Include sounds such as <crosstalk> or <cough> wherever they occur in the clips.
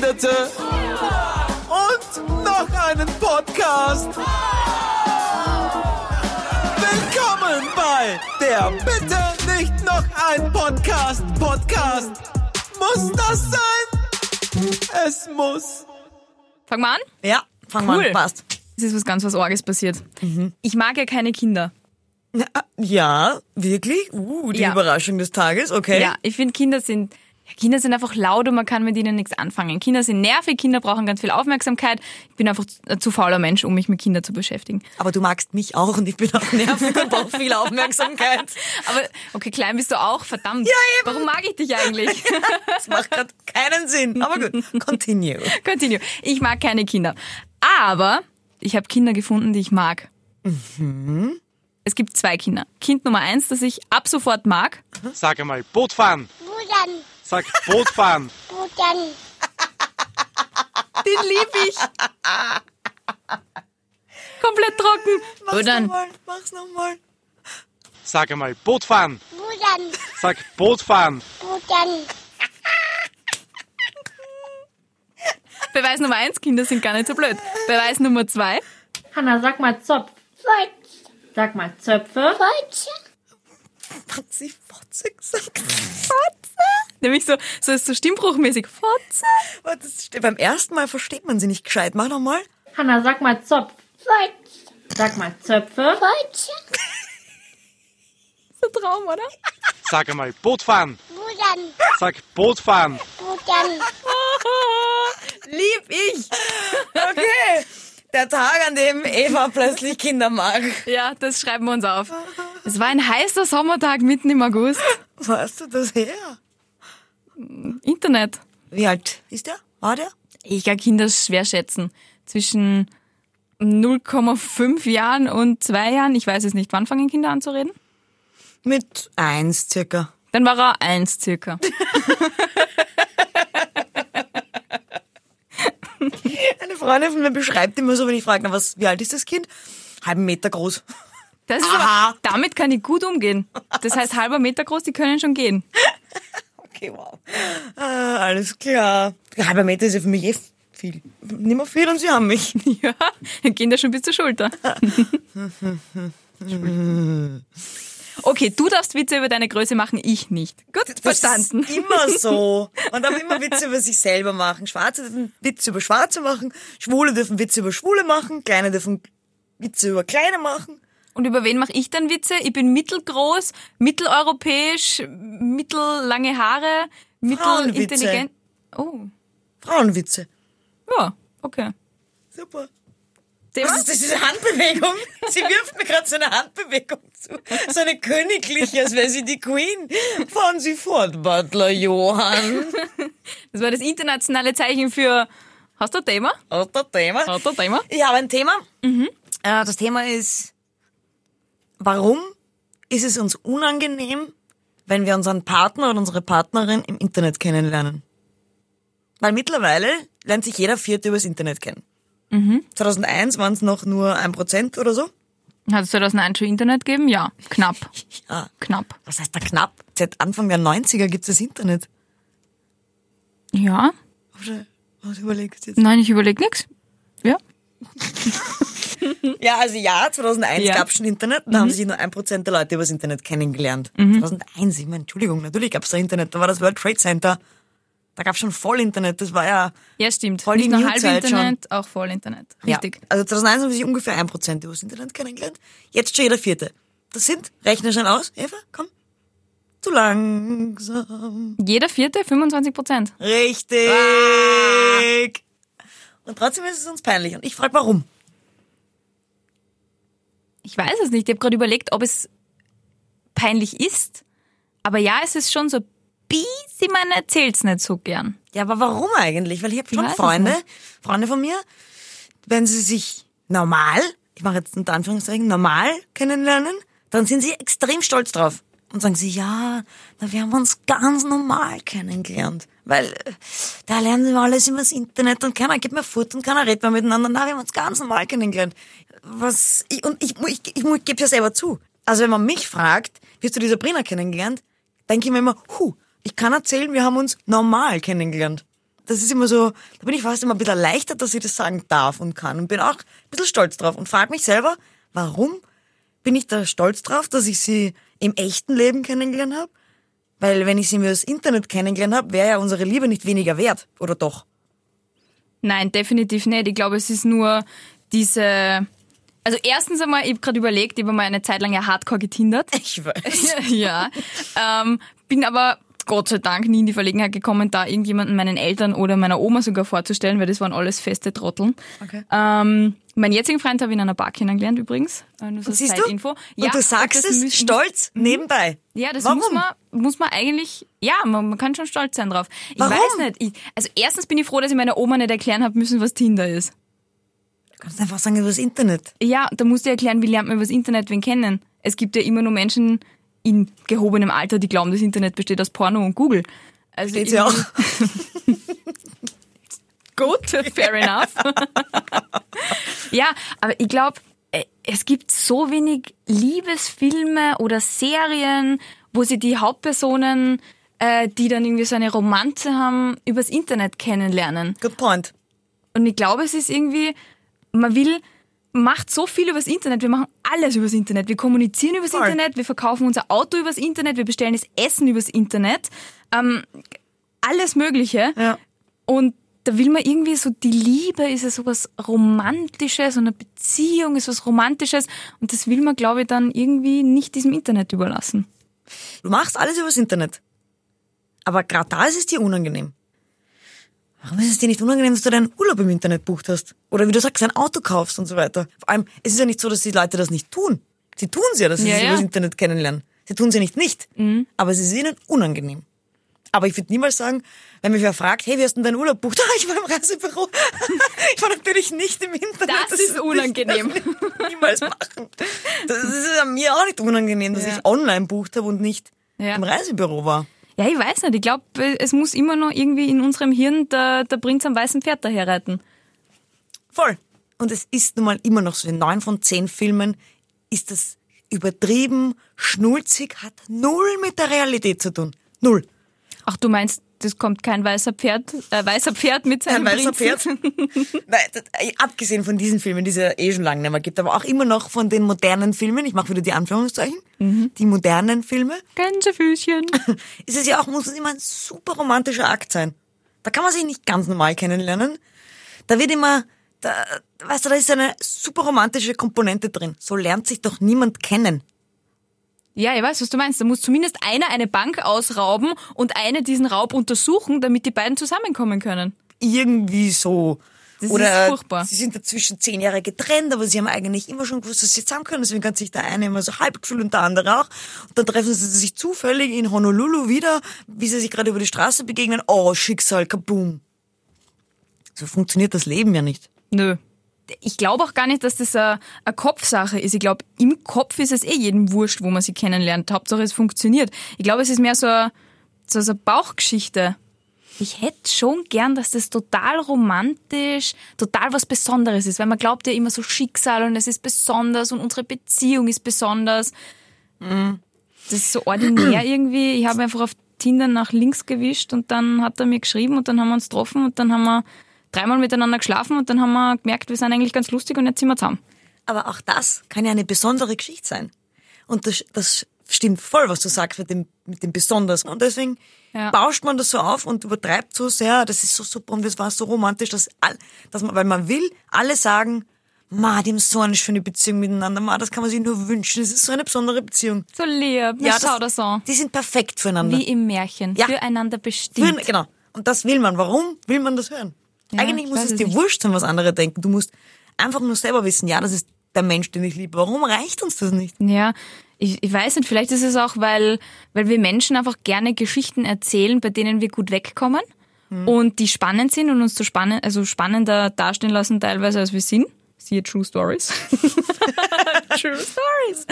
Behinderte und noch einen Podcast. Willkommen bei der Bitte nicht noch ein Podcast. Podcast. Muss das sein? Es muss. Fang mal an. Ja, fang mal Cool. an. Passt. Es ist was ganz was Orges passiert. Ich mag ja keine Kinder. Ja, wirklich? Uh, die Ja. Überraschung des Tages, okay. Ja, ich finde Kinder sind ja, Kinder sind einfach laut und man kann mit ihnen nichts anfangen. Kinder sind nervig, Kinder brauchen ganz viel Aufmerksamkeit. Ich bin einfach zu- ein zu fauler Mensch, um mich mit Kindern zu beschäftigen. Aber du magst mich auch und ich bin auch nervig und brauche viel Aufmerksamkeit. <laughs> Aber okay, klein bist du auch, verdammt. Ja, eben. Warum mag ich dich eigentlich? <laughs> Das macht gerade keinen Sinn. Aber gut, continue. <laughs> Continue. Ich mag keine Kinder. Aber ich habe Kinder gefunden, die ich mag. Es gibt zwei Kinder. Kind Nummer eins, das ich ab sofort mag. Sag einmal, Boot fahren. Wo dann? Sag Boot fahren. Wo dann? Den lieb ich. Komplett trocken. Mach's nochmal, mach's nochmal. Sag einmal, Boot fahren. Wo dann? Sag Boot fahren. Wo dann? Beweis Nummer eins, Kinder sind gar nicht so blöd. Beweis Nummer zwei, Hanna, sag mal Zopf. Fotze. Sag mal Zöpfe. Fotze. Hat sie Fotze gesagt? nämlich so, so, so stimmbruchmäßig. Fotze. Warte, das steht- Beim ersten Mal versteht man sie nicht gescheit. Mach nochmal. Hanna, sag mal Zopf. Fotze. Sag mal Zöpfe. Fotze. So Traum, oder? Sag einmal, Boot fahren. Dann? Sag Boot fahren. Dann? <laughs> Lieb ich. Okay. Der Tag, an dem Eva plötzlich Kinder mag. Ja, das schreiben wir uns auf. Es war ein heißer Sommertag mitten im August. Wo hast du das her? Internet. Wie alt ist der? War der? Ich kann Kinder schwer schätzen. Zwischen 0,5 Jahren und zwei Jahren. Ich weiß es nicht. Wann fangen Kinder an zu reden? Mit eins circa. Dann war er eins circa. <laughs> Eine Freundin von mir beschreibt immer so, wenn ich frage, na, was, wie alt ist das Kind? Halben Meter groß. Das ist Aha. aber, damit kann ich gut umgehen. Das heißt, halber Meter groß, die können schon gehen. <laughs> Okay, wow. Ah, alles klar. Halber Meter ist ja für mich eh viel. Nicht mehr viel und sie haben mich. <laughs> Ja, dann gehen da schon bis zur Schulter. <laughs> Okay, du darfst Witze über deine Größe machen, ich nicht. Gut, verstanden. Das ist immer <laughs> so. Man darf immer Witze über sich selber machen. Schwarze dürfen Witze über Schwarze machen. Schwule dürfen Witze über Schwule machen. Kleine dürfen Witze über Kleine machen. Und über wen mache ich dann Witze? Ich bin mittelgroß, mitteleuropäisch, mittellange Haare, mittelintelligent. Oh, Frauenwitze. ja, okay. Super. Thema? Was ist das, diese Handbewegung? Sie wirft mir gerade so eine Handbewegung zu. So eine königliche, als wäre sie die Queen. Fahren Sie fort, Butler Johann. Das war das internationale Zeichen für. Hast du ein Thema? Aus der Thema. Hast du ein Thema? Ich habe ein Thema. Äh, Das Thema ist, warum ist es uns unangenehm, wenn wir unseren Partner oder unsere Partnerin im Internet kennenlernen? Weil mittlerweile lernt sich jeder Vierte übers Internet kennen. 2001 waren es noch nur ein Prozent oder so. Hat es 2001 schon Internet gegeben? Ja, knapp. <laughs> Ja. Knapp. Was heißt da knapp? Seit Anfang der 90er gibt es das Internet. Ja? Oder was überlegst du jetzt? Nein, ich überlege nix. Ja? <laughs> Ja, also ja, 2001 Ja. gab es schon Internet, da haben sich nur ein Prozent der Leute übers Internet kennengelernt. 2001, ich meine, Entschuldigung, natürlich gab es da Internet, da war das World Trade Center, da gab es schon Voll-Internet, das war ja... Ja, stimmt. Voll die Nicht nur New-Zeit Halbinternet, auch Vollinternet. Richtig. Ja, also 2001 haben sich ungefähr ein Prozent übers Internet kennengelernt, jetzt schon jeder Vierte. Das sind, rechne schnell aus, Eva, komm. Zu langsam. Jeder vierte, 25 Prozent. Richtig. Und trotzdem ist es uns peinlich. Und ich frage, warum? Ich weiß es nicht. Ich habe gerade überlegt, ob es peinlich ist. Aber ja, es ist schon so ein bisschen, man erzählt's nicht so gern. Ja, aber warum eigentlich? Weil ich habe schon es Freunde. Freunde von mir, wenn sie sich normal, ich mache jetzt unter Anführungszeichen, normal kennenlernen, dann sind sie extrem stolz drauf. Und sagen sie, ja, da wir haben uns ganz normal kennengelernt. Weil äh, da lernen wir alles übers Internet und keiner gibt mir Futter und keiner redet mehr miteinander. Na, wir haben uns ganz normal kennengelernt. Was, ich, und ich, ich, ich, ich gebe ja selber zu. Also wenn man mich fragt, wie hast du die Sabrina kennengelernt, denke ich mir immer, hu, ich kann erzählen, wir haben uns normal kennengelernt. das ist immer so, da bin ich fast immer ein bisschen erleichtert, dass ich das sagen darf und kann und bin auch ein bisschen stolz drauf und frage mich selber, warum bin ich da stolz drauf, dass ich sie im echten Leben kennengelernt habe? Weil wenn ich sie mir das Internet kennengelernt habe, wäre ja unsere Liebe nicht weniger wert, oder doch? Nein, definitiv nicht. Ich glaube, es ist nur diese. Also erstens einmal, ich habe gerade überlegt, ich habe mal eine Zeit lang ja hardcore getindert. Ich weiß. <laughs> ja. Ähm, bin aber Gott sei Dank nie in die Verlegenheit gekommen, da irgendjemanden meinen Eltern oder meiner Oma sogar vorzustellen, weil das waren alles feste Trotteln. Okay. Ähm, meinen jetzigen Freund habe ich in einer Bar kennengelernt übrigens. Äh, Nur so Siehst du? Zeitinfo. und du sagst es müssen- stolz nebenbei. Ja, das Warum? muss man, muss man eigentlich, ja, man, man kann schon stolz sein drauf. Ich Warum? weiß nicht. Ich, also erstens bin ich froh, dass ich meiner Oma nicht erklären habe müssen, was Tinder ist. Du kannst einfach sagen, über das Internet. Ja, da musst du erklären, wie lernt man über das Internet wen kennen. Es gibt ja immer nur Menschen in gehobenem Alter, die glauben, das Internet besteht aus Porno und Google. Also Steht's ja auch. <laughs> Gut, fair enough. <laughs> ja, aber ich glaube, es gibt so wenig Liebesfilme oder Serien, wo sie die Hauptpersonen, äh, die dann irgendwie so eine Romanze haben, übers Internet kennenlernen. Good point. Und ich glaube, es ist irgendwie, man will, macht so viel übers Internet. Wir machen alles übers Internet. Wir kommunizieren übers Voll. Internet, wir verkaufen unser Auto übers Internet, wir bestellen das Essen übers Internet. Ähm, alles Mögliche. Ja. Und da will man irgendwie so, die Liebe ist ja sowas Romantisches und eine Beziehung ist was Romantisches. Und das will man, glaube ich, dann irgendwie nicht diesem Internet überlassen. Du machst alles übers Internet. Aber gerade da ist es dir unangenehm. Warum ist es dir nicht unangenehm, dass du deinen Urlaub im Internet bucht hast? Oder wie du sagst, ein Auto kaufst und so weiter. Vor allem, es ist ja nicht so, dass die Leute das nicht tun. Sie tun es ja, dass sie Ja, sich ja. Mhm. übers Internet kennenlernen. Sie tun sie nicht nicht. Aber es ist ihnen unangenehm. Aber ich würde niemals sagen, wenn mich wer fragt, hey, wie hast du denn deinen Urlaub bucht? Ah, <laughs> ich war im Reisebüro. <laughs> ich war natürlich nicht im Internet. Das ist unangenehm. Das <laughs> niemals machen. Das ist ja mir auch nicht unangenehm, dass Ja. ich online bucht habe und nicht Ja. im Reisebüro war. Ja, ich weiß nicht. Ich glaube, es muss immer noch irgendwie in unserem Hirn der, der Prinz am weißen Pferd daherreiten. Voll. Und es ist nun mal immer noch so, in neun von zehn Filmen ist das übertrieben, schnulzig, hat null mit der Realität zu tun. Null. Ach, du meinst, das kommt kein weißer Pferd, äh, weißer Pferd mit seinem Ein weißer Pferd. Prinzen? Nein, das, äh, abgesehen von diesen Filmen, die es ja eh schon lange nicht mehr gibt, aber auch immer noch von den modernen Filmen, ich mache wieder die Anführungszeichen, die modernen Filme, Gänsefüßchen. <laughs> ist es ja auch, muss es immer ein super romantischer Akt sein. Da kann man sich nicht ganz normal kennenlernen. Da wird immer, da, weißt du, da ist eine super romantische Komponente drin. So lernt sich doch niemand kennen. Ja, ich weiß, was du meinst. Da muss zumindest einer eine Bank ausrauben und eine diesen Raub untersuchen, damit die beiden zusammenkommen können. irgendwie so. Das Oder ist furchtbar. sie sind dazwischen zehn Jahre getrennt, aber sie haben eigentlich immer schon gewusst, dass sie zusammen können. Deswegen kann sich der eine immer so halb gefühlt und der andere auch. Und dann treffen sie sich zufällig in Honolulu wieder, wie sie sich gerade über die Straße begegnen. Oh, Schicksal, kaboom. So funktioniert das Leben ja nicht. Nö. Ich glaube auch gar nicht, dass das eine eine Kopfsache ist. Ich glaube, im Kopf ist es eh jedem wurscht, wo man sie kennenlernt. Hauptsache, es funktioniert. Ich glaube, es ist mehr so eine, so so eine Bauchgeschichte. Ich hätte schon gern, dass das total romantisch, total was Besonderes ist, weil man glaubt ja immer so Schicksal und es ist besonders und unsere Beziehung ist besonders. Das ist so ordinär irgendwie. Ich habe einfach auf Tinder nach links gewischt und dann hat er mir geschrieben und dann haben wir uns getroffen und dann haben wir dreimal miteinander geschlafen und dann haben wir gemerkt, wir sind eigentlich ganz lustig und jetzt sind wir zusammen. Aber auch das kann ja eine besondere Geschichte sein. Und das, das stimmt voll, was du sagst mit dem, mit dem Besonders. Und deswegen Ja. bauscht man das so auf und übertreibt so sehr, das ist so super und das war so romantisch, dass, all, dass man, weil man will, alle sagen, ma, die haben so eine schöne Beziehung miteinander, ma, das kann man sich nur wünschen, das ist so eine besondere Beziehung. So lieb, das, schau das an. Die sind perfekt füreinander. Wie im Märchen, Ja. füreinander bestimmt. Für, genau. Und das will man. Warum will man das hören? Ja, Eigentlich ich muss es dir nicht. wurscht sein, was andere denken. Du musst einfach nur selber wissen, ja, das ist der Mensch, den ich liebe. Warum reicht uns das nicht? Ja, ich, ich weiß nicht, vielleicht ist es auch, weil, weil wir Menschen einfach gerne Geschichten erzählen, bei denen wir gut wegkommen und die spannend sind und uns so spannend, also spannender dastehen lassen teilweise, als wir sind. Siehe True Stories. <laughs> True Stories.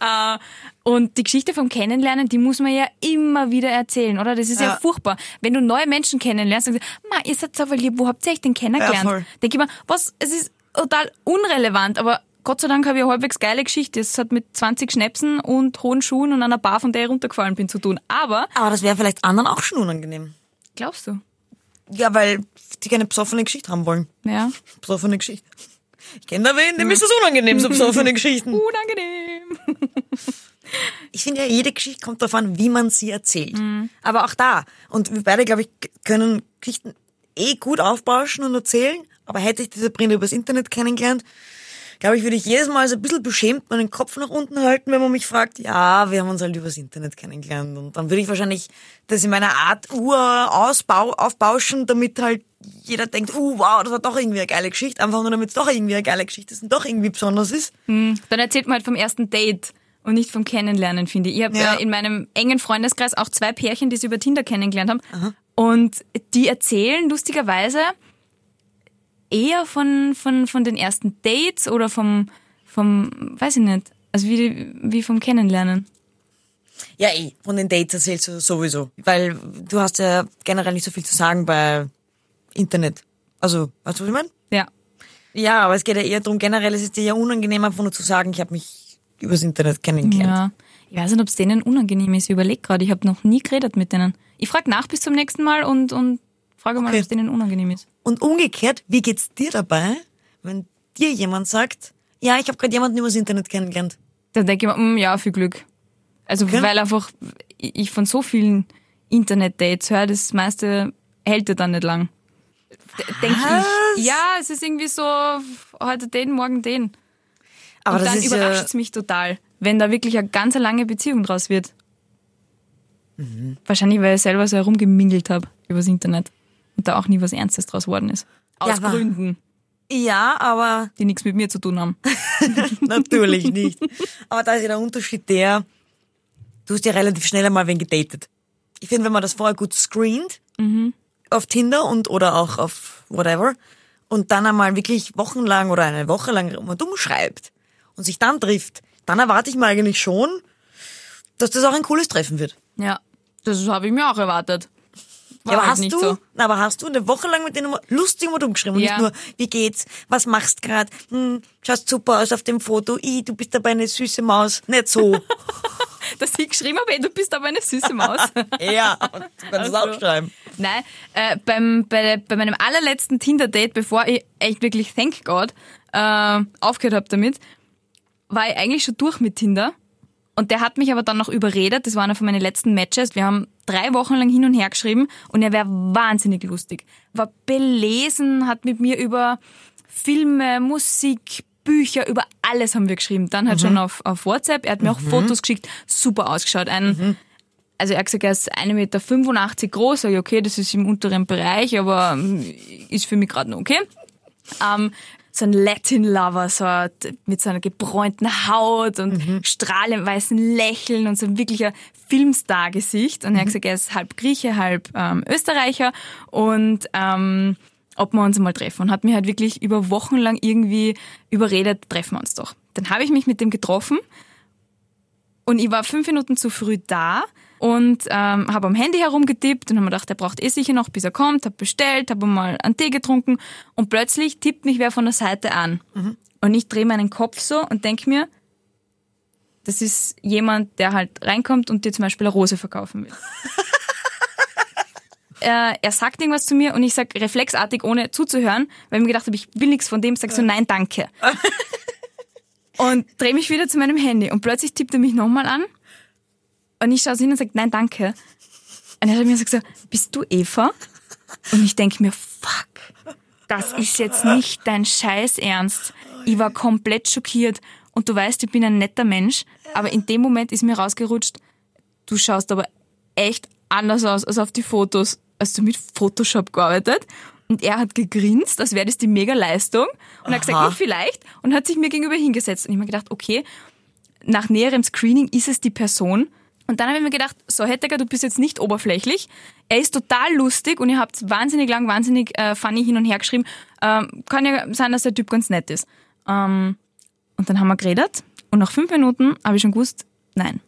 Äh, und die Geschichte vom Kennenlernen, die muss man ja immer wieder erzählen, oder? Das ist ja, Ja. furchtbar. Wenn du neue Menschen kennenlernst, sagst du, ma, ihr seid aber lieb, wo habt ihr euch denn kennengelernt? Ja. Denke ich mir, was, es ist total unrelevant, aber Gott sei Dank habe ich eine halbwegs geile Geschichte. Es hat mit 20 Schnäpsen und hohen Schuhen und einer Bar, von der ich runtergefallen bin, zu tun. Aber, Aber das wäre vielleicht anderen auch schon unangenehm. glaubst du? Ja, weil die keine besoffene Geschichte haben wollen. Ja. <laughs> Besoffene Geschichte. Ich kenne da wen, dem ist das unangenehm, so besoffene Geschichten. <laughs> Unangenehm. <laughs> Ich finde ja, jede Geschichte kommt darauf an, wie man sie erzählt. Aber auch da. Und wir beide, glaube ich, können Geschichten eh gut aufbauschen und erzählen. Aber hätte ich die Sabrina übers Internet kennengelernt, glaube ich, würde ich jedes Mal so ein bisschen beschämt meinen Kopf nach unten halten, wenn man mich fragt, ja, wir haben uns halt übers Internet kennengelernt. Und dann würde ich wahrscheinlich das in meiner Art Ur ausbau, aufbauschen, damit halt jeder denkt, uh, wow, das war doch irgendwie eine geile Geschichte. Einfach nur damit es doch irgendwie eine geile Geschichte ist und doch irgendwie besonders ist. Dann erzählt man halt vom ersten Date und nicht vom Kennenlernen, finde ich. Ich habe Ja. äh, in meinem engen Freundeskreis auch zwei Pärchen, die sie über Tinder kennengelernt haben. Und die erzählen lustigerweise eher von, von, von den ersten Dates oder vom, vom, weiß ich nicht, also wie, wie vom Kennenlernen. Ja, eh, von den Dates erzählst du sowieso. Weil du hast ja generell nicht so viel zu sagen bei Internet. Also, weißt du, was ich meine? Ja. Ja, aber es geht ja eher darum, generell ist es dir ja unangenehm, einfach nur zu sagen, ich habe mich übers Internet kennengelernt. Ja. Ich weiß nicht, ob es denen unangenehm ist. Ich überlege gerade, ich habe noch nie geredet mit denen. Ich frage nach bis zum nächsten Mal und, und frage mal, Okay. ob es denen unangenehm ist. Und umgekehrt, wie geht's dir dabei, wenn dir jemand sagt, ja, ich habe gerade jemanden übers Internet kennengelernt? Dann denke ich mir, mm, ja, viel Glück. Also Okay. weil einfach ich von so vielen Internet-Dates höre, das meiste hält ja dann nicht lang. Denke Was? ich. Ja, es ist irgendwie so, heute den, morgen den. Aber Und dann überrascht ja, es mich total, wenn da wirklich eine ganz lange Beziehung draus wird. Mhm. Wahrscheinlich, weil ich selber so herumgemingelt habe übers Internet und da auch nie was Ernstes draus worden ist. Aus Ja, Gründen, ja, aber die nichts mit mir zu tun haben. <laughs> natürlich nicht. Aber da ist ja der Unterschied der, du hast ja relativ schnell einmal wen gedatet. Ich finde, wenn man das vorher gut screent, auf Tinder und oder auch auf whatever, und dann einmal wirklich wochenlang oder eine Woche lang immer dumm schreibt und sich dann trifft, dann erwarte ich mir eigentlich schon, dass das auch ein cooles Treffen wird. Ja, das habe ich mir auch erwartet. War Ja, aber halt hast nicht du, so. aber hast du eine Woche lang mit denen lustig immer umgeschrieben und Ja. nicht nur, wie geht's, was machst grad, hm, schaust super aus auf dem Foto, i, du bist dabei eine süße Maus, nicht so. <laughs> dass ich geschrieben habe, ey, du bist aber eine süße Maus. <laughs> ja, und du kannst es Ach so. auch schreiben. Nein, äh, beim, bei, bei meinem allerletzten Tinder-Date, bevor ich echt wirklich, thank God, äh, aufgehört habe damit, war ich eigentlich schon durch mit Tinder. Und der hat mich aber dann noch überredet, das war einer von meinen letzten Matches. Wir haben drei Wochen lang hin und her geschrieben und er wäre wahnsinnig lustig. War belesen, hat mit mir über Filme, Musik, Bücher, über alles haben wir geschrieben. Dann halt schon auf, auf WhatsApp. Er hat mir auch Fotos geschickt, super ausgeschaut. Ein, also er hat gesagt, er ist 1,85 Meter groß. Sag ich, okay, das ist im unteren Bereich, aber ähm, ist für mich gerade noch okay. Ähm, so ein Latin-Lover, so mit so einer gebräunten Haut und strahlend weißen Lächeln und so ein wirklicher Filmstar-Gesicht. Und er hat gesagt, er ist halb Grieche, halb ähm, Österreicher und ähm, ob wir uns mal treffen. Und hat mir halt wirklich über Wochen lang irgendwie überredet, treffen wir uns doch. Dann habe ich mich mit dem getroffen und ich war fünf Minuten zu früh da und ähm, habe am Handy herumgetippt und habe mir gedacht, der braucht eh sicher noch, bis er kommt, habe bestellt, habe mal einen Tee getrunken und plötzlich tippt mich wer von der Seite an. Und ich drehe meinen Kopf so und denk mir, das ist jemand, der halt reinkommt und dir zum Beispiel eine Rose verkaufen will. er, <laughs> er sagt irgendwas zu mir und ich sag reflexartig, ohne zuzuhören, weil ich mir gedacht habe, ich will nichts von dem, sag so, nein, danke. <laughs> und drehe mich wieder zu meinem Handy und plötzlich tippt er mich nochmal an und ich schaue hin und sage, nein, danke. Und er hat mir gesagt, bist du Eva? Und ich denke mir, fuck, das ist jetzt nicht dein Scheiß Ernst. Ich war komplett schockiert. Und du weißt, ich bin ein netter Mensch, aber in dem Moment ist mir rausgerutscht, du schaust aber echt anders aus als auf die Fotos. Hast du mit Photoshop gearbeitet? Und er hat gegrinst, als wäre das die mega Leistung. Und hat gesagt, Aha. "Hm, vielleicht. Und hat sich mir gegenüber hingesetzt. Und ich habe mir gedacht, okay, nach näherem Screening ist es die Person. Und dann habe ich mir gedacht, so Hettecker, du bist jetzt nicht oberflächlich. Er ist total lustig und ihr habt wahnsinnig lang, wahnsinnig äh, funny hin und her geschrieben. Ähm, kann ja sein, dass der Typ ganz nett ist. Ähm, und dann haben wir geredet und nach fünf Minuten habe ich schon gewusst, nein,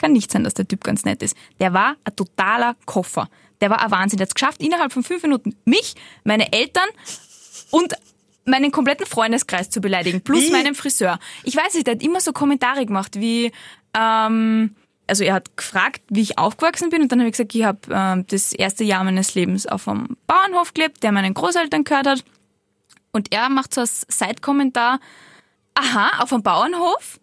kann nicht sein, dass der Typ ganz nett ist. Der war ein totaler Koffer. Der war ein Wahnsinn. Der hat es geschafft, innerhalb von fünf Minuten mich, meine Eltern und meinen kompletten Freundeskreis zu beleidigen, plus Wie? meinen Friseur. Ich weiß nicht, der hat immer so Kommentare gemacht wie, ähm, also er hat gefragt, wie ich aufgewachsen bin und dann habe ich gesagt, ich habe ähm, das erste Jahr meines Lebens auf einem Bauernhof gelebt, der meinen Großeltern gehört hat. Und er macht so als Seitkommentar, aha, auf einem Bauernhof?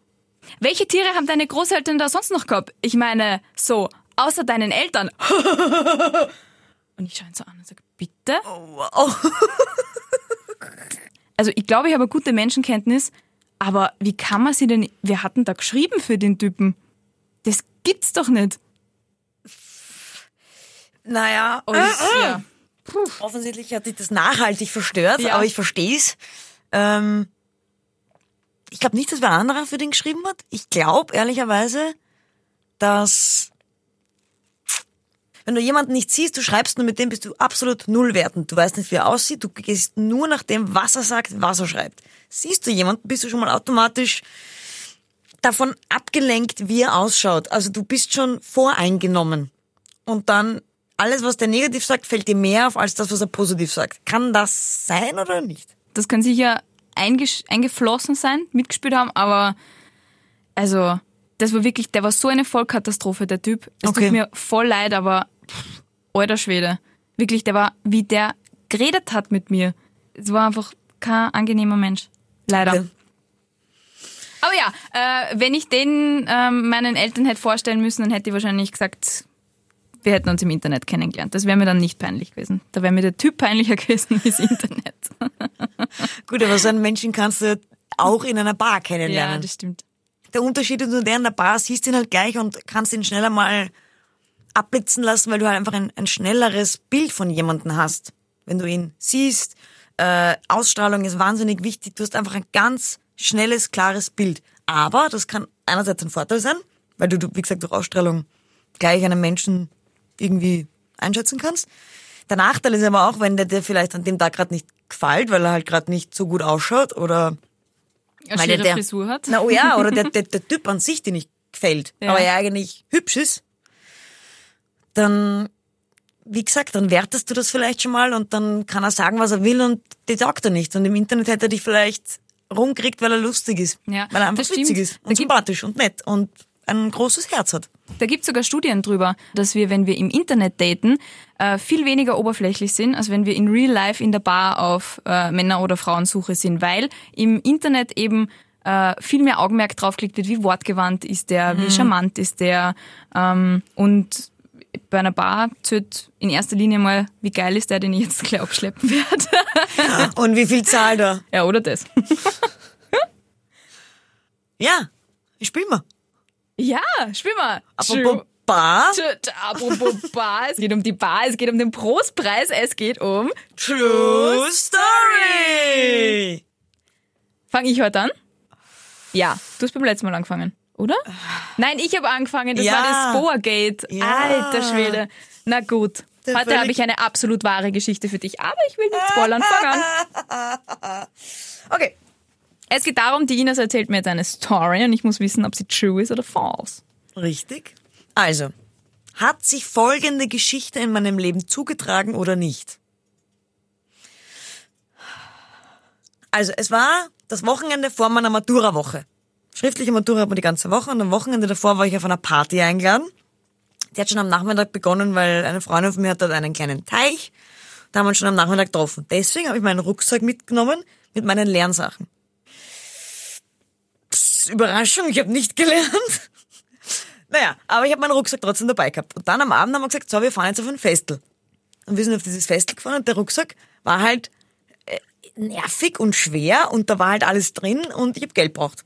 Welche Tiere haben deine Großeltern da sonst noch gehabt? Ich meine, so, außer deinen Eltern. <laughs> Und ich schaue ihn so an und sage, bitte? Wow. <laughs> Also ich glaube, ich habe eine gute Menschenkenntnis, aber wie kann man sie denn, wir hatten da geschrieben für den Typen. Das gibt's doch nicht. Naja, Und <laughs> ja. offensichtlich hat dich das nachhaltig verstört, Ja. aber ich verstehe es. Ähm, ich glaube nicht, dass wer anderer für den geschrieben hat. Ich glaube ehrlicherweise, dass wenn du jemanden nicht siehst, du schreibst nur mit dem, bist du absolut nullwertend. Du weißt nicht, wie er aussieht, du gehst nur nach dem, was er sagt, was er schreibt. Siehst du jemanden, bist du schon mal automatisch davon abgelenkt, wie er ausschaut. Also du bist schon voreingenommen. Und dann alles, was der negativ sagt, fällt dir mehr auf als das, was er positiv sagt. Kann das sein oder nicht? Das kann sicher eingeflossen sein, mitgespielt haben, aber also, das war wirklich, der war so eine Vollkatastrophe, der Typ. Es Okay. tut mir voll leid, aber pff, alter Schwede. Wirklich, der war, wie der geredet hat mit mir. Es war einfach kein angenehmer Mensch. Leider. Okay. Aber ja, äh, wenn ich den ähm, meinen Eltern hätte vorstellen müssen, dann hätte ich wahrscheinlich gesagt, wir hätten uns im Internet kennengelernt. Das wäre mir dann nicht peinlich gewesen. Da wäre mir der Typ peinlicher <laughs> gewesen das Internet. Gut, aber so einen Menschen kannst du auch in einer Bar Ja, kennenlernen. das stimmt. der Unterschied ist nur der in der Bar, siehst ihn halt gleich und kannst ihn schneller mal abblitzen lassen, weil du halt einfach ein, ein schnelleres Bild von jemandem hast. Wenn du ihn siehst, äh, Ausstrahlung ist wahnsinnig wichtig, du hast einfach ein ganz schnelles, klares Bild. Aber das kann einerseits ein Vorteil sein, weil du, du wie gesagt, durch Ausstrahlung gleich einen Menschen irgendwie einschätzen kannst. Der Nachteil ist aber auch, wenn der dir vielleicht an dem Tag gerade nicht gefällt, weil er halt gerade nicht so gut ausschaut oder Eine weil schwere der Frisur hat. Na oh ja, <laughs> oder der, der, der Typ an sich dir nicht gefällt, Ja. aber er eigentlich hübsch ist, dann, wie gesagt, dann wertest du das vielleicht schon mal und dann kann er sagen, was er will und dir taugt er nicht. Und im Internet hätte er dich vielleicht rumkriegt, weil er lustig ist. Ja, weil er einfach witzig ist und sympathisch und nett und ein großes Herz hat. Da gibt sogar Studien drüber, dass wir, wenn wir im Internet daten, äh, viel weniger oberflächlich sind, als wenn wir in Real Life in der Bar auf äh, Männer- oder Frauensuche sind, weil im Internet eben äh, viel mehr Augenmerk draufgelegt wird, wie wortgewandt ist der, wie charmant ist der ähm, und bei einer Bar zählt in erster Linie mal, wie geil ist der, den ich jetzt <laughs> gleich abschleppen werde. Und wie viel zahlt er? ja, oder das. <laughs> Ja, ich spiel mal. Ja, spiel mal. Apropos Bar, Apropos <laughs> Bar, es geht um die Bar, es geht um den Prostpreis, es geht um. True Story. Fange ich heute an? Ja, du hast beim letzten Mal angefangen, oder? Nein, ich habe angefangen, das Ja. war das Boa-Gate. Ja. Alter Schwede. Na gut, Der heute habe ich eine absolut wahre Geschichte für dich, aber ich will nicht spoilern. Fang an. <laughs> Okay. Es geht darum, die Ines erzählt mir jetzt eine Story und ich muss wissen, ob sie true ist oder false. Richtig. Also, hat sich folgende Geschichte in meinem Leben zugetragen oder nicht? Also, es war das Wochenende vor meiner Matura-Woche. Schriftliche Matura hat man die ganze Woche und am Wochenende davor war ich auf einer Party eingeladen. Die hat schon am Nachmittag begonnen, weil eine Freundin von mir hat dort einen kleinen Teich. Da haben wir uns schon am Nachmittag getroffen. Deswegen habe ich meinen Rucksack mitgenommen mit meinen Lernsachen. Überraschung, ich habe nicht gelernt. <laughs> Naja, aber ich habe meinen Rucksack trotzdem dabei gehabt. Und dann am Abend haben wir gesagt, so, wir fahren jetzt auf ein Festel. Und wir sind auf dieses Festel gefahren und der Rucksack war halt äh, nervig und schwer und da war halt alles drin und ich habe Geld braucht.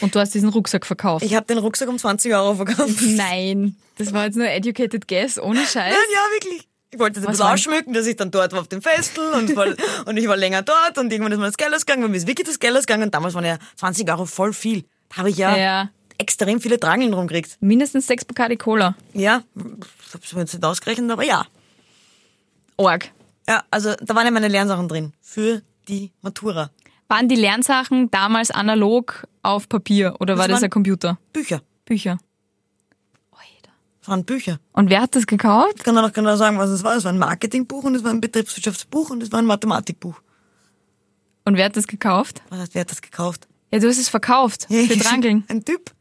Und du hast diesen Rucksack verkauft. Ich habe den Rucksack um 20 Euro verkauft. Nein, das war jetzt nur educated guess, ohne <laughs> Scheiß. Nein, ja, wirklich. Ich wollte das ein bisschen war- ausschmücken, dass ich dann dort war auf dem Festel und, war, <laughs> und ich war länger dort und irgendwann ist mir das Geld ausgegangen, weil mir ist wirklich das Geld ausgegangen und damals waren ja 20 Euro voll viel. Da habe ich ja, Ja. extrem viele Drangeln drum gekriegt. Mindestens sechs Bacardi Cola. Ja, ich habe es mir jetzt nicht ausgerechnet, aber ja. Org. Ja, also da waren ja meine Lernsachen drin für die Matura. Waren die Lernsachen damals analog auf Papier oder war Das das waren- ein Computer? Bücher. Bücher. Das waren Bücher. Und wer hat das gekauft? Ich kann auch noch genau sagen, was es war. Es war ein Marketingbuch und es war ein Betriebswirtschaftsbuch und es war ein Mathematikbuch. Und wer hat das gekauft? Was heißt, wer hat das gekauft? Ja, du hast es verkauft. <laughs> Für Drangeln. Ein Typ.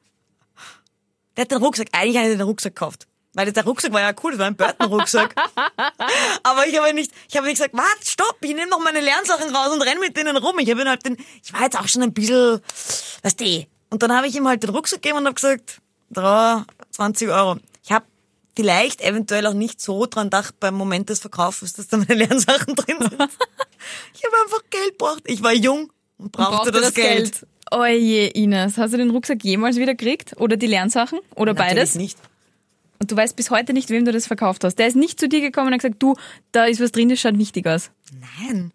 Der hat den Rucksack, eigentlich hat er den Rucksack gekauft. Weil der Rucksack war ja cool, das war ein Burton-Rucksack. <laughs> Aber ich habe nicht, ich habe nicht gesagt, warte, stopp, ich nehme noch meine Lernsachen raus und renn mit denen rum. Ich habe ihn halt den, ich war jetzt auch schon ein bisschen, weißt du, und dann habe ich ihm halt den Rucksack gegeben und habe gesagt, da, 20 Euro. Vielleicht eventuell auch nicht so dran gedacht beim Moment des Verkaufs, dass da meine Lernsachen drin sind. <laughs> ich habe einfach Geld braucht. Ich war jung und brauchte, das, Geld. Oje, Ines, hast du den Rucksack jemals wieder gekriegt? Oder die Lernsachen? Oder Natürlich beides? nicht. Und du weißt bis heute nicht, wem du das verkauft hast. Der ist nicht zu dir gekommen und hat gesagt, du, da ist was drin, das schaut wichtig aus. Nein.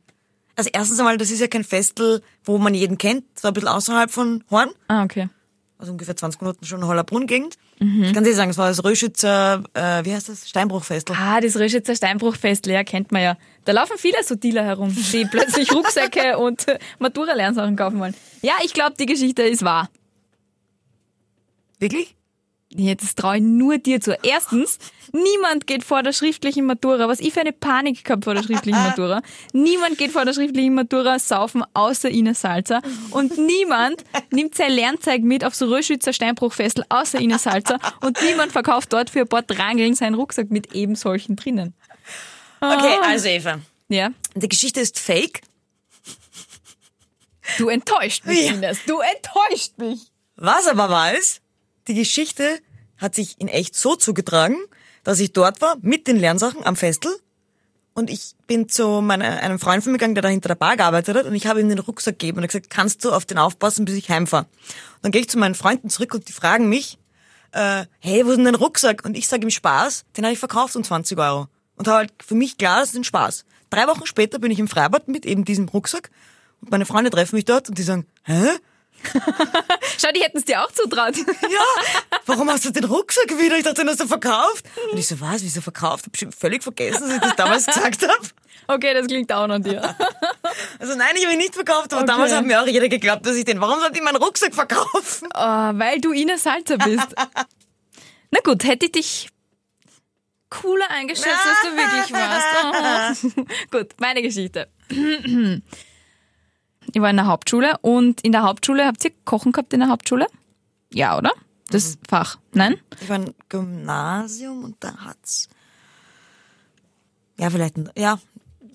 Also erstens einmal, das ist ja kein Festel, wo man jeden kennt. Das war ein bisschen außerhalb von Horn. Ah, okay. Also ungefähr 20 Minuten schon Hollerbrunn-Gegend. Ich kann dir sagen, es war das Röschützer, äh, wie heißt das? Steinbruchfestel. Ah, das Röschitzer Steinbruchfest, ja, kennt man ja. Da laufen viele so Dealer herum, die <laughs> plötzlich Rucksäcke und Matura-Lernsachen kaufen wollen. Ja, ich glaube, die Geschichte ist wahr. Wirklich? Das traue ich nur dir zu. Erstens, niemand geht vor der schriftlichen Matura. Was ich für eine Panik gehabt vor der schriftlichen <laughs> Matura. Niemand geht vor der schriftlichen Matura saufen, außer Ines Salzer. Und niemand nimmt sein Lernzeug mit auf so Röschützer Steinbruchfestel, außer Ines Salzer. Und niemand verkauft dort für ein paar Drangeln seinen Rucksack mit eben solchen drinnen. Okay, also Eva. Ja, Die Geschichte ist fake. du enttäuscht mich, Ja. Ines. Du enttäuscht mich. Was aber war ist, die Geschichte hat sich in echt so zugetragen, dass ich dort war mit den Lernsachen am Festel und ich bin zu meiner, einem Freund von mir gegangen, der da hinter der Bar gearbeitet hat und ich habe ihm den Rucksack gegeben und er gesagt, kannst du auf den aufpassen, bis ich heimfahre. Dann gehe ich zu meinen Freunden zurück und die fragen mich, äh, hey, wo ist denn dein Rucksack? Und ich sage ihm Spaß, den habe ich verkauft um 20 Euro. Und habe halt für mich klar, das ist ein Spaß. Drei Wochen später bin ich im Freibad mit eben diesem Rucksack und meine Freunde treffen mich dort und die sagen, hä? Schau, die hätten es dir auch zutraut. Ja, warum hast du den Rucksack wieder? Ich dachte, den hast du verkauft. Und ich so, was, wieso verkauft? Hab ich völlig vergessen, dass ich das damals <laughs> gesagt habe. Okay, das klingt auch nach dir. <laughs> Also nein, ich habe ihn nicht verkauft, aber Okay. damals hat mir auch jeder geglaubt, dass ich den, warum sollte ich meinen Rucksack verkaufen? Oh, weil du Ines Salzer bist. <laughs> Na gut, hätte ich dich cooler eingeschätzt, als du wirklich warst. Oh. gut, meine Geschichte. Ich war in der Hauptschule und in der Hauptschule, habt ihr Kochen gehabt in der Hauptschule? Ja, oder? Das Fach. Nein? Ich war im Gymnasium und da hat's, ja, vielleicht, ja,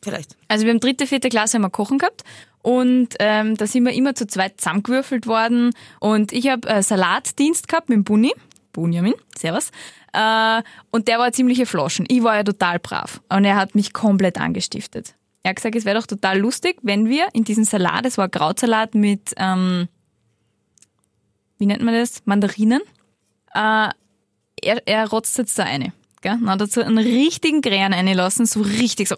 vielleicht. Also wir haben dritte, vierte Klasse haben wir Kochen gehabt und ähm, da sind wir immer zu zweit zusammengewürfelt worden und ich habe äh, Salatdienst gehabt mit dem Bunni, Bunjamin, servus, äh, und der war ziemliche Flaschen. Ich war ja total brav und er hat mich komplett angestiftet. Er hat gesagt, es wäre doch total lustig, wenn wir in diesen Salat, es war Krautsalat mit, ähm, wie nennt man das, Mandarinen, äh, er, er rotzt jetzt da eine. Gell? Dann hat er so einen richtigen Krähen einlassen, so richtig so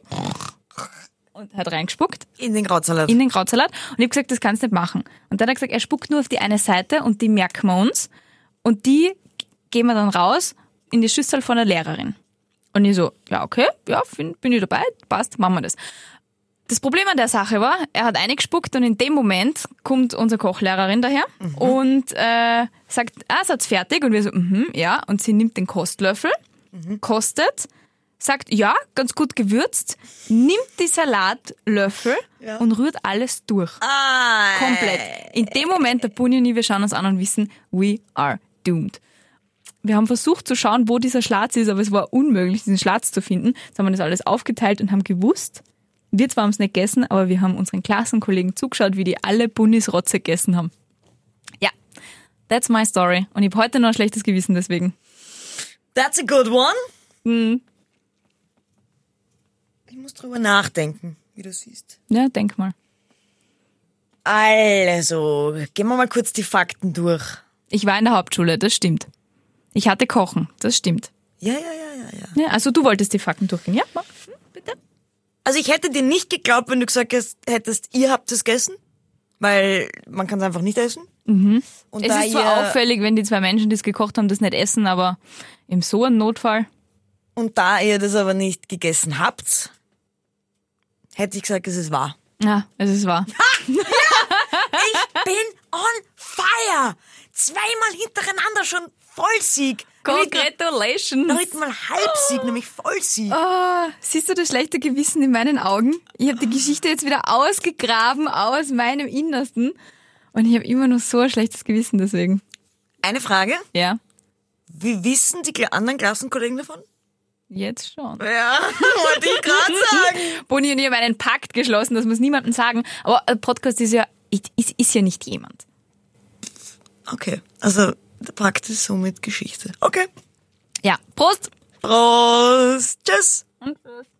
und hat reingespuckt In den Krautsalat. in den Krautsalat und ich habe gesagt, das kannst du nicht machen. Und dann hat er gesagt, er spuckt nur auf die eine Seite und die merken wir uns und die gehen wir dann raus in die Schüssel von der Lehrerin. Und ich so, ja okay, ja, bin, bin ich dabei, passt, machen wir das. Das Problem an der Sache war, er hat eingespuckt und in dem Moment kommt unsere Kochlehrerin daher und äh, sagt, ah, seid's fertig? Und wir so, mhm, ja. Und sie nimmt den Kostlöffel, kostet, sagt, ja, ganz gut gewürzt, nimmt die Salatlöffel und rührt alles durch. ah, Komplett. In dem Moment, der Bunny und ich, wir schauen uns an und wissen, we are doomed. Wir haben versucht zu schauen, wo dieser Schlatz ist, aber es war unmöglich, diesen Schlatz zu finden. Jetzt haben wir das alles aufgeteilt und haben gewusst, wir zwar haben es nicht gegessen, aber wir haben unseren Klassenkollegen zugeschaut, wie die alle Bunnis Rotze gegessen haben. Ja, that's my story. Und ich habe heute noch ein schlechtes Gewissen deswegen. That's a good one. Hm. Ich muss drüber nachdenken, wie du siehst. Ja, denk mal. Also, gehen wir mal kurz die Fakten durch. Ich war in der Hauptschule, das stimmt. Ich hatte Kochen, das stimmt. Ja, ja, ja, ja, ja. Ja, also du wolltest die Fakten durchgehen, ja? mach. Also ich hätte dir nicht geglaubt, wenn du gesagt hättest, ihr habt es gegessen, weil man kann es einfach nicht essen. Und Es ist zwar auffällig, wenn die zwei Menschen, die es gekocht haben, das nicht essen, aber im so einem Notfall. und da ihr das aber nicht gegessen habt, hätte ich gesagt, es ist wahr. Ja, es ist wahr. Ich bin on fire! Zweimal hintereinander schon Vollsieg. Congratulations. Noch nicht mal Halbsieg, oh. nämlich Vollsieg. Oh, siehst du das schlechte Gewissen in meinen Augen? Ich habe die Geschichte jetzt wieder ausgegraben aus meinem Innersten. Und ich habe immer noch so ein schlechtes Gewissen deswegen. Eine Frage? Ja. Wie wissen die anderen Klassenkollegen davon? Jetzt schon. Ja, <laughs> wollte ich gerade sagen. <laughs> Boni und ich haben einen Pakt geschlossen, das muss niemandem sagen. Aber Podcast ist ja, ist, ist ja nicht jemand. Okay, also praktisch somit Geschichte. Okay. Ja, Prost! Prost! Tschüss! Und tschüss.